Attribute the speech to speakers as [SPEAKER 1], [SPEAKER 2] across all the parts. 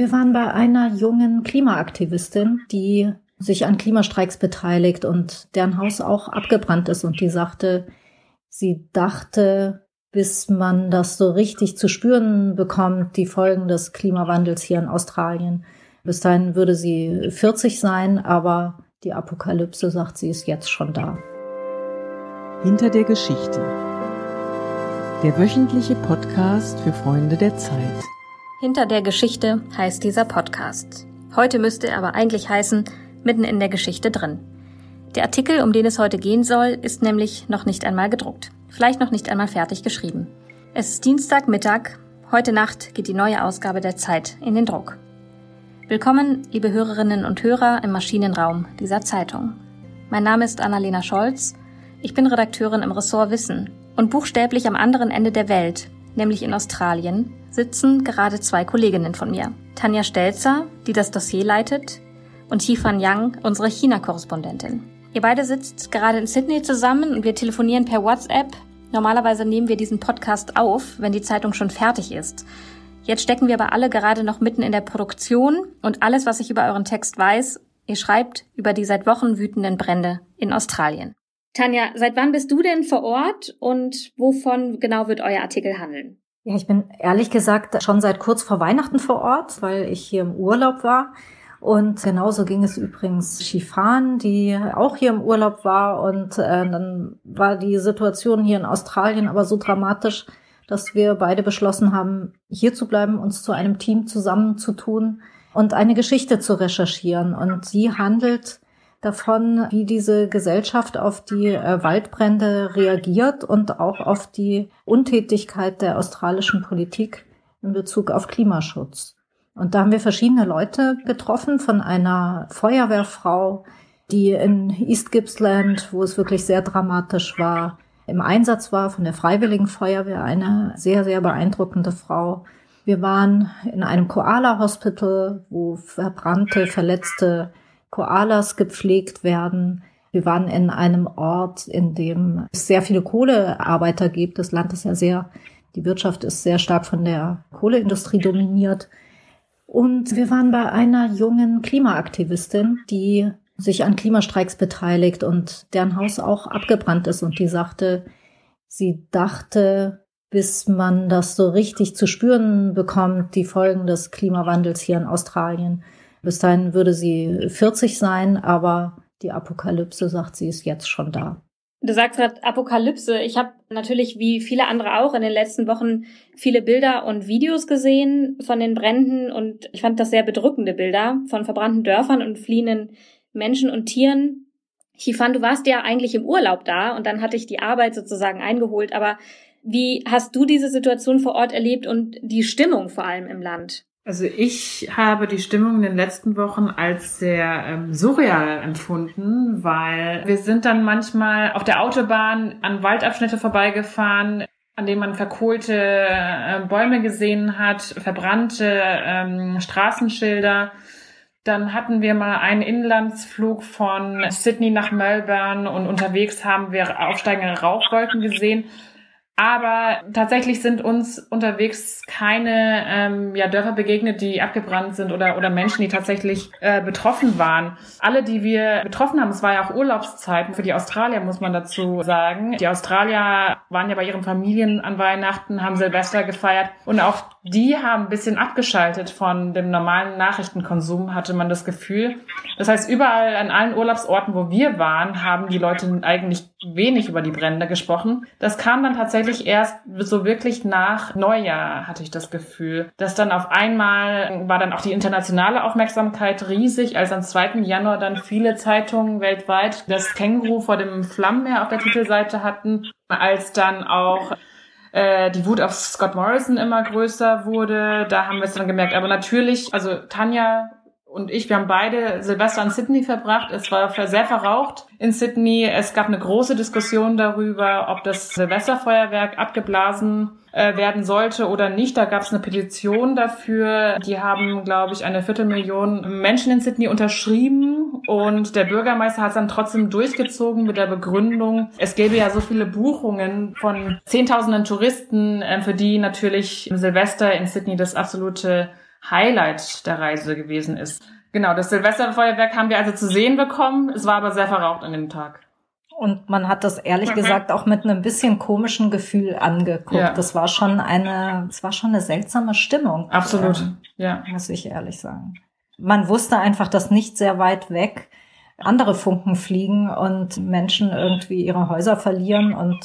[SPEAKER 1] Wir waren bei einer jungen Klimaaktivistin, die sich an Klimastreiks beteiligt und deren Haus auch abgebrannt ist und die sagte, sie dachte, bis man das so richtig zu spüren bekommt, die Folgen des Klimawandels hier in Australien. Bis dahin würde sie 40 sein, aber die Apokalypse, sagt sie, ist jetzt schon da.
[SPEAKER 2] Hinter der Geschichte. Der wöchentliche Podcast für Freunde der Zeit.
[SPEAKER 3] Hinter der Geschichte heißt dieser Podcast. Heute müsste er aber eigentlich heißen, mitten in der Geschichte drin. Der Artikel, um den es heute gehen soll, ist nämlich noch nicht einmal gedruckt. Vielleicht noch nicht einmal fertig geschrieben. Es ist Dienstagmittag. Heute Nacht geht die neue Ausgabe der Zeit in den Druck. Willkommen, liebe Hörerinnen und Hörer im Maschinenraum dieser Zeitung. Mein Name ist Annalena Scholz. Ich bin Redakteurin im Ressort Wissen und buchstäblich am anderen Ende der Welt, nämlich in Australien, sitzen gerade zwei Kolleginnen von mir. Tanja Stelzer, die das Dossier leitet, und Hifan Yang, unsere China-Korrespondentin. Ihr beide sitzt gerade in Sydney zusammen und wir telefonieren per WhatsApp. Normalerweise nehmen wir diesen Podcast auf, wenn die Zeitung schon fertig ist. Jetzt stecken wir aber alle gerade noch mitten in der Produktion und alles, was ich über euren Text weiß, ihr schreibt über die seit Wochen wütenden Brände in Australien. Tanja, seit wann bist du denn vor Ort und wovon genau wird euer Artikel handeln?
[SPEAKER 1] Ja, ich bin ehrlich gesagt schon seit kurz vor Weihnachten vor Ort, weil ich hier im Urlaub war. Und genauso ging es übrigens Shifan, die auch hier im Urlaub war. Und äh, dann war die Situation hier in Australien aber so dramatisch, dass wir beide beschlossen haben, hier zu bleiben, uns zu einem Team zusammenzutun und eine Geschichte zu recherchieren. Und sie handelt davon, wie diese Gesellschaft auf die äh, Waldbrände reagiert und auch auf die Untätigkeit der australischen Politik in Bezug auf Klimaschutz. Und da haben wir verschiedene Leute getroffen, von einer Feuerwehrfrau, die in East Gippsland, wo es wirklich sehr dramatisch war, im Einsatz war, von der Freiwilligen Feuerwehr, eine sehr, sehr beeindruckende Frau. Wir waren in einem Koala-Hospital, wo verbrannte, verletzte Koalas gepflegt werden. Wir waren in einem Ort, in dem es sehr viele Kohlearbeiter gibt. Das Land ist ja sehr, die Wirtschaft ist sehr stark von der Kohleindustrie dominiert. Und wir waren bei einer jungen Klimaaktivistin, die sich an Klimastreiks beteiligt und deren Haus auch abgebrannt ist und die sagte, sie dachte, bis man das so richtig zu spüren bekommt, die Folgen des Klimawandels hier in Australien, bis dahin würde sie 40 sein, aber die Apokalypse, sagt sie, ist jetzt schon da.
[SPEAKER 3] Du sagst gerade Apokalypse. Ich habe natürlich wie viele andere auch in den letzten Wochen viele Bilder und Videos gesehen von den Bränden und ich fand das sehr bedrückende Bilder von verbrannten Dörfern und fliehenden Menschen und Tieren. Ich fand, du warst ja eigentlich im Urlaub da und dann hatte ich die Arbeit sozusagen eingeholt. Aber wie hast du diese Situation vor Ort erlebt und die Stimmung vor allem im Land?
[SPEAKER 4] Also ich habe die Stimmung in den letzten Wochen als sehr ähm, surreal empfunden, weil wir sind dann manchmal auf der Autobahn an Waldabschnitte vorbeigefahren, an denen man verkohlte äh, Bäume gesehen hat, verbrannte ähm, Straßenschilder. Dann hatten wir mal einen Inlandsflug von Sydney nach Melbourne und unterwegs haben wir aufsteigende Rauchwolken gesehen. Aber tatsächlich sind uns unterwegs keine ähm, ja, Dörfer begegnet, die abgebrannt sind oder, oder Menschen, die tatsächlich äh, betroffen waren. Alle, die wir betroffen haben, es war ja auch Urlaubszeiten für die Australier, muss man dazu sagen. Die Australier waren ja bei ihren Familien an Weihnachten, haben Silvester gefeiert und auch die haben ein bisschen abgeschaltet von dem normalen Nachrichtenkonsum, hatte man das Gefühl. Das heißt, überall an allen Urlaubsorten, wo wir waren, haben die Leute eigentlich wenig über die Brände gesprochen. Das kam dann tatsächlich erst so wirklich nach Neujahr, hatte ich das Gefühl. Dass dann auf einmal war dann auch die internationale Aufmerksamkeit riesig, als am 2. Januar dann viele Zeitungen weltweit das Känguru vor dem Flammenmeer auf der Titelseite hatten, als dann auch äh, die Wut auf Scott Morrison immer größer wurde. Da haben wir es dann gemerkt. Aber natürlich, also Tanja und ich, wir haben beide Silvester in Sydney verbracht. Es war sehr verraucht in Sydney. Es gab eine große Diskussion darüber, ob das Silvesterfeuerwerk abgeblasen äh, werden sollte oder nicht. Da gab es eine Petition dafür. Die haben, glaube ich, eine Viertelmillion Menschen in Sydney unterschrieben und der Bürgermeister hat es dann trotzdem durchgezogen mit der Begründung, es gäbe ja so viele Buchungen von Zehntausenden Touristen, äh, für die natürlich Silvester in Sydney das absolute Highlight der Reise gewesen ist. Genau, das Silvesterfeuerwerk haben wir also zu sehen bekommen. Es war aber sehr verraucht an dem Tag.
[SPEAKER 1] Und man hat das ehrlich mhm. gesagt auch mit einem bisschen komischen Gefühl angeguckt. Ja. Das war schon eine, es war schon eine seltsame Stimmung.
[SPEAKER 4] Absolut, ähm,
[SPEAKER 1] ja. Muss ich ehrlich sagen. Man wusste einfach, dass nicht sehr weit weg andere Funken fliegen und Menschen irgendwie ihre Häuser verlieren und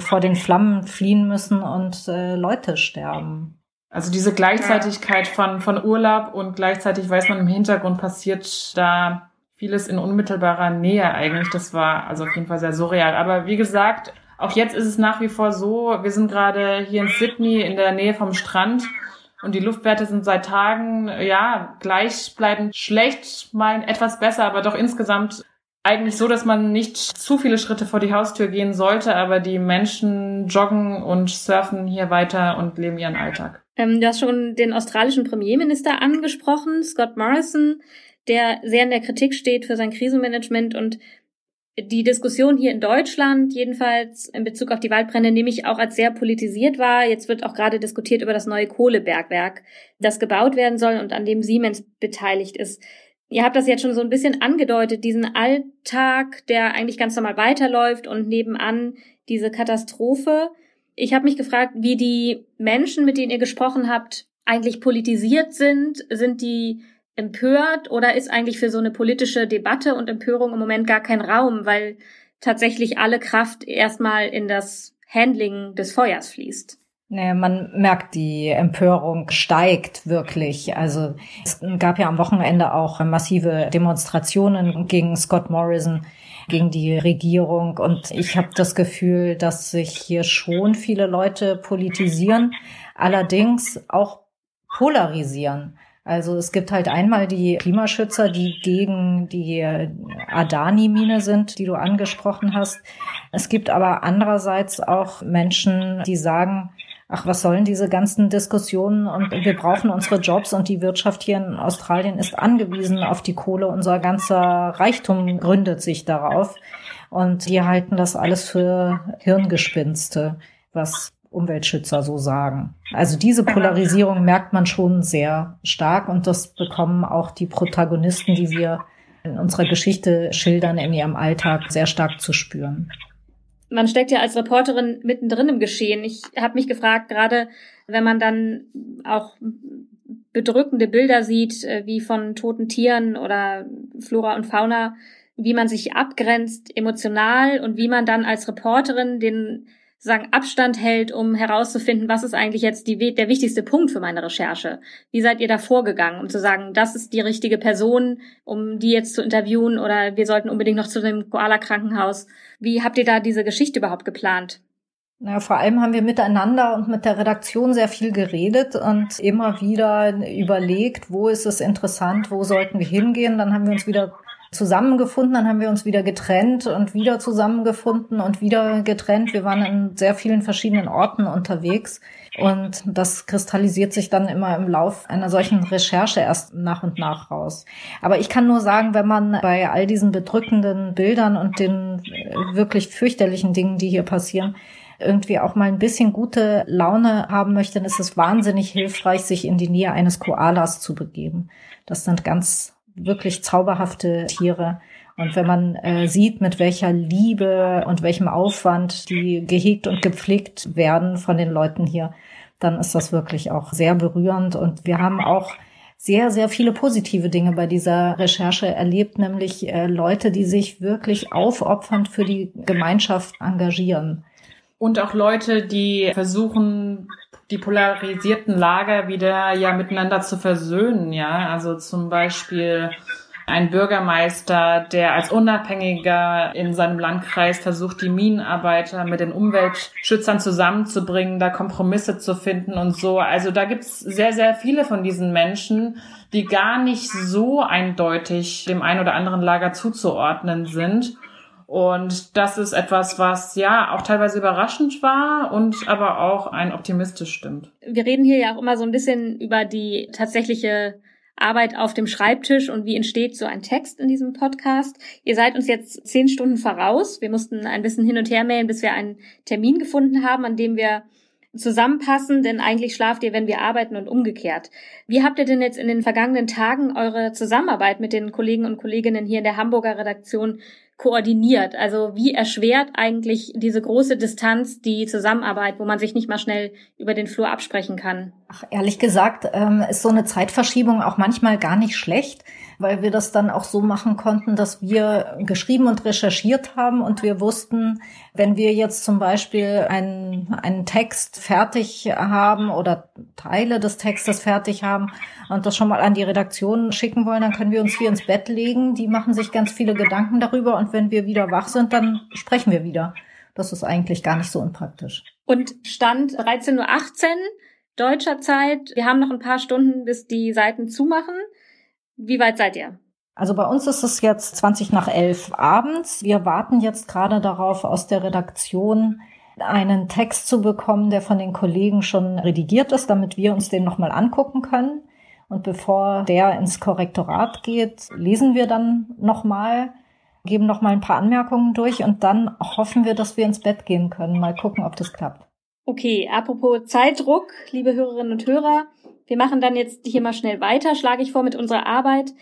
[SPEAKER 1] vor den Flammen fliehen müssen und äh, Leute sterben.
[SPEAKER 4] Also diese Gleichzeitigkeit von, von Urlaub und gleichzeitig weiß man im Hintergrund passiert da vieles in unmittelbarer Nähe eigentlich. Das war also auf jeden Fall sehr surreal. Aber wie gesagt, auch jetzt ist es nach wie vor so, wir sind gerade hier in Sydney in der Nähe vom Strand und die Luftwerte sind seit Tagen, ja, gleichbleibend schlecht, mal etwas besser, aber doch insgesamt eigentlich so, dass man nicht zu viele Schritte vor die Haustür gehen sollte, aber die Menschen joggen und surfen hier weiter und leben ihren Alltag.
[SPEAKER 3] Ähm, du hast schon den australischen Premierminister angesprochen, Scott Morrison, der sehr in der Kritik steht für sein Krisenmanagement und die Diskussion hier in Deutschland, jedenfalls in Bezug auf die Waldbrände, nehme ich auch als sehr politisiert wahr. Jetzt wird auch gerade diskutiert über das neue Kohlebergwerk, das gebaut werden soll und an dem Siemens beteiligt ist. Ihr habt das jetzt schon so ein bisschen angedeutet, diesen Alltag, der eigentlich ganz normal weiterläuft und nebenan diese Katastrophe. Ich habe mich gefragt, wie die Menschen, mit denen ihr gesprochen habt, eigentlich politisiert sind. Sind die empört oder ist eigentlich für so eine politische Debatte und Empörung im Moment gar kein Raum, weil tatsächlich alle Kraft erstmal in das Handling des Feuers fließt?
[SPEAKER 1] Nee, man merkt, die Empörung steigt wirklich. Also es gab ja am Wochenende auch massive Demonstrationen gegen Scott Morrison, gegen die Regierung. Und ich habe das Gefühl, dass sich hier schon viele Leute politisieren, allerdings auch polarisieren. Also es gibt halt einmal die Klimaschützer, die gegen die Adani-Mine sind, die du angesprochen hast. Es gibt aber andererseits auch Menschen, die sagen, ach, was sollen diese ganzen Diskussionen und wir brauchen unsere Jobs und die Wirtschaft hier in Australien ist angewiesen auf die Kohle. Unser ganzer Reichtum gründet sich darauf. Und die halten das alles für Hirngespinste, was Umweltschützer so sagen. Also diese Polarisierung merkt man schon sehr stark und das bekommen auch die Protagonisten, die wir in unserer Geschichte schildern, in ihrem Alltag sehr stark zu spüren.
[SPEAKER 3] Man steckt ja als Reporterin mittendrin im Geschehen. Ich habe mich gefragt, gerade wenn man dann auch bedrückende Bilder sieht, äh, wie von toten Tieren oder Flora und Fauna, wie man sich abgrenzt emotional und wie man dann als Reporterin den sagen Abstand hält, um herauszufinden, was ist eigentlich jetzt die, der wichtigste Punkt für meine Recherche? Wie seid ihr da vorgegangen, um zu sagen, das ist die richtige Person, um die jetzt zu interviewen oder wir sollten unbedingt noch zu dem Koala-Krankenhaus? Wie habt ihr da diese Geschichte überhaupt geplant?
[SPEAKER 1] Na, vor allem haben wir miteinander und mit der Redaktion sehr viel geredet und immer wieder überlegt, wo ist es interessant, wo sollten wir hingehen. Dann haben wir uns wieder zusammengefunden, dann haben wir uns wieder getrennt und wieder zusammengefunden und wieder getrennt. Wir waren in sehr vielen verschiedenen Orten unterwegs und das kristallisiert sich dann immer im Lauf einer solchen Recherche erst nach und nach raus. Aber ich kann nur sagen, wenn man bei all diesen bedrückenden Bildern und den wirklich fürchterlichen Dingen, die hier passieren, irgendwie auch mal ein bisschen gute Laune haben möchte, dann ist es wahnsinnig hilfreich, sich in die Nähe eines Koalas zu begeben. Das sind ganz wirklich zauberhafte Tiere. Und wenn man äh, sieht, mit welcher Liebe und welchem Aufwand die gehegt und gepflegt werden von den Leuten hier, dann ist das wirklich auch sehr berührend. Und wir haben auch sehr, sehr viele positive Dinge bei dieser Recherche erlebt, nämlich äh, Leute, die sich wirklich aufopfernd für die Gemeinschaft engagieren.
[SPEAKER 4] Und auch Leute, die versuchen, die polarisierten Lager wieder ja miteinander zu versöhnen, ja. Also zum Beispiel ein Bürgermeister, der als Unabhängiger in seinem Landkreis versucht, die Minenarbeiter mit den Umweltschützern zusammenzubringen, da Kompromisse zu finden und so. Also da gibt's sehr, sehr viele von diesen Menschen, die gar nicht so eindeutig dem einen oder anderen Lager zuzuordnen sind. Und das ist etwas, was ja auch teilweise überraschend war und aber auch ein optimistisch stimmt.
[SPEAKER 3] Wir reden hier ja auch immer so ein bisschen über die tatsächliche Arbeit auf dem Schreibtisch und wie entsteht so ein Text in diesem Podcast. Ihr seid uns jetzt zehn Stunden voraus. Wir mussten ein bisschen hin und her mailen, bis wir einen Termin gefunden haben, an dem wir zusammenpassen, denn eigentlich schlaft ihr, wenn wir arbeiten und umgekehrt. Wie habt ihr denn jetzt in den vergangenen Tagen eure Zusammenarbeit mit den Kollegen und Kolleginnen hier in der Hamburger Redaktion koordiniert? Also wie erschwert eigentlich diese große Distanz die Zusammenarbeit, wo man sich nicht mal schnell über den Flur absprechen kann?
[SPEAKER 1] Ach, ehrlich gesagt ähm, ist so eine Zeitverschiebung auch manchmal gar nicht schlecht, weil wir das dann auch so machen konnten, dass wir geschrieben und recherchiert haben und wir wussten, wenn wir jetzt zum Beispiel einen, einen Text fertig haben oder Teile des Textes fertig haben und das schon mal an die Redaktion schicken wollen, dann können wir uns hier ins Bett legen. Die machen sich ganz viele Gedanken darüber und wenn wir wieder wach sind, dann sprechen wir wieder. Das ist eigentlich gar nicht so unpraktisch.
[SPEAKER 3] Und Stand 13.18 Uhr deutscher Zeit. Wir haben noch ein paar Stunden, bis die Seiten zumachen. Wie weit seid ihr?
[SPEAKER 1] Also bei uns ist es jetzt 20 nach 11 abends. Wir warten jetzt gerade darauf, aus der Redaktion einen Text zu bekommen, der von den Kollegen schon redigiert ist, damit wir uns den nochmal angucken können. Und bevor der ins Korrektorat geht, lesen wir dann nochmal, geben nochmal ein paar Anmerkungen durch und dann hoffen wir, dass wir ins Bett gehen können. Mal gucken, ob das klappt.
[SPEAKER 3] Okay, apropos Zeitdruck, liebe Hörerinnen und Hörer, wir machen dann jetzt hier mal schnell weiter, schlage ich vor mit unserer Arbeit.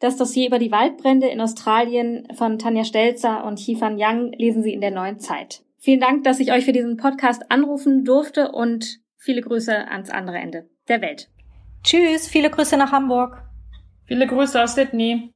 [SPEAKER 3] Das Dossier über die Waldbrände in Australien von Tanja Stelzer und Hifan Yang lesen Sie in der neuen Zeit. Vielen Dank, dass ich euch für diesen Podcast anrufen durfte und viele Grüße ans andere Ende der Welt.
[SPEAKER 1] Tschüss, viele Grüße nach Hamburg.
[SPEAKER 4] Viele Grüße aus Sydney.